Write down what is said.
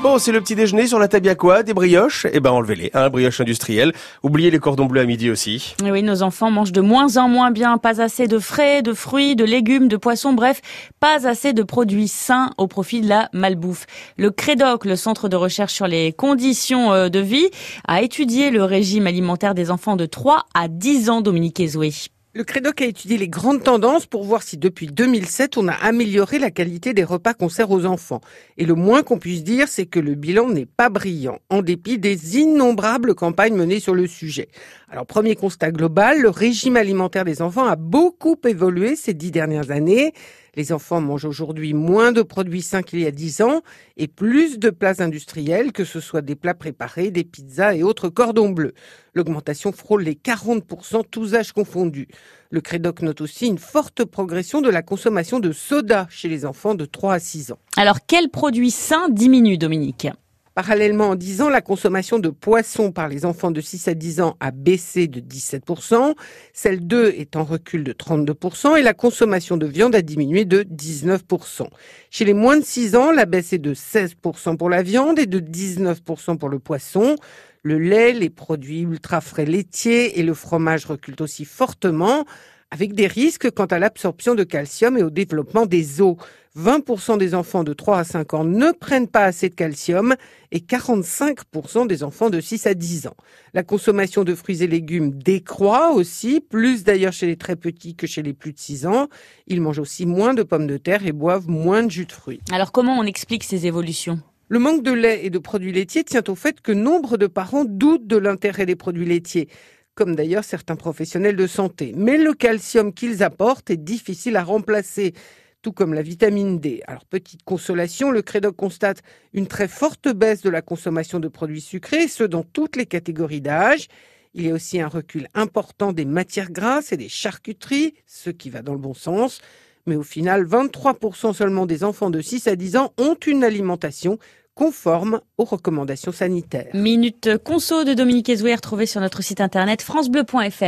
Bon, c'est le petit déjeuner sur la table, a quoi Des brioches Eh ben, enlevez-les, hein, brioches industrielles. Oubliez les cordons bleus à midi aussi. Et oui, nos enfants mangent de moins en moins bien. Pas assez de frais, de fruits, de légumes, de poissons, bref, pas assez de produits sains au profit de la malbouffe. Le CREDOC, le Centre de recherche sur les conditions euh, de vie, a étudié le régime alimentaire des enfants de 3 à 10 ans, Dominique Ezoué. Le Crédoc a étudié les grandes tendances pour voir si depuis 2007 on a amélioré la qualité des repas qu'on sert aux enfants. Et le moins qu'on puisse dire, c'est que le bilan n'est pas brillant, en dépit des innombrables campagnes menées sur le sujet. Alors premier constat global, le régime alimentaire des enfants a beaucoup évolué ces dix dernières années. Les enfants mangent aujourd'hui moins de produits sains qu'il y a dix ans et plus de plats industriels, que ce soit des plats préparés, des pizzas et autres cordons bleus. L'augmentation frôle les 40%, tous âges confondus. Le Crédoc note aussi une forte progression de la consommation de soda chez les enfants de 3 à 6 ans. Alors, quels produits sains diminuent, Dominique? Parallèlement, en 10 ans, la consommation de poissons par les enfants de 6 à 10 ans a baissé de 17%, celle d'eux est en recul de 32% et la consommation de viande a diminué de 19%. Chez les moins de 6 ans, la baisse est de 16% pour la viande et de 19% pour le poisson. Le lait, les produits ultra frais laitiers et le fromage reculent aussi fortement avec des risques quant à l'absorption de calcium et au développement des os. 20% des enfants de 3 à 5 ans ne prennent pas assez de calcium et 45% des enfants de 6 à 10 ans. La consommation de fruits et légumes décroît aussi, plus d'ailleurs chez les très petits que chez les plus de 6 ans. Ils mangent aussi moins de pommes de terre et boivent moins de jus de fruits. Alors comment on explique ces évolutions? Le manque de lait et de produits laitiers tient au fait que nombre de parents doutent de l'intérêt des produits laitiers comme d'ailleurs certains professionnels de santé. Mais le calcium qu'ils apportent est difficile à remplacer comme la vitamine D. Alors, petite consolation, le Crédoc constate une très forte baisse de la consommation de produits sucrés, ce dans toutes les catégories d'âge. Il y a aussi un recul important des matières grasses et des charcuteries, ce qui va dans le bon sens. Mais au final, 23% seulement des enfants de 6 à 10 ans ont une alimentation conforme aux recommandations sanitaires. Minute conso de Dominique Ezouer, trouvée sur notre site internet francebleu.fr.